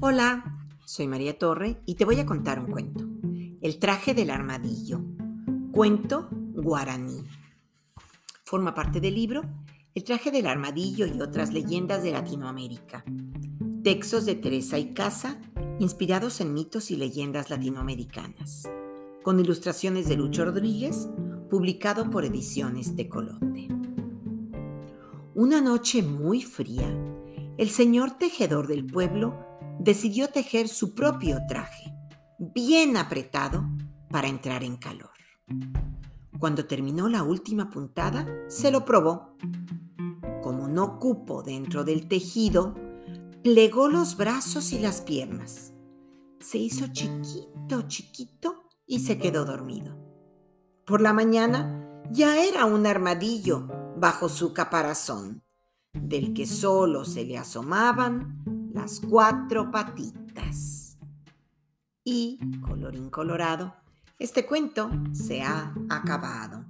Hola, soy María Torre y te voy a contar un cuento. El traje del armadillo. Cuento guaraní. Forma parte del libro El traje del armadillo y otras leyendas de Latinoamérica. Textos de Teresa y Casa inspirados en mitos y leyendas latinoamericanas. Con ilustraciones de Lucho Rodríguez, publicado por Ediciones de Colote. Una noche muy fría, el señor tejedor del pueblo decidió tejer su propio traje, bien apretado, para entrar en calor. Cuando terminó la última puntada, se lo probó. Como no cupo dentro del tejido, plegó los brazos y las piernas. Se hizo chiquito, chiquito y se quedó dormido. Por la mañana ya era un armadillo bajo su caparazón, del que solo se le asomaban las cuatro patitas. Y, colorín colorado, este cuento se ha acabado.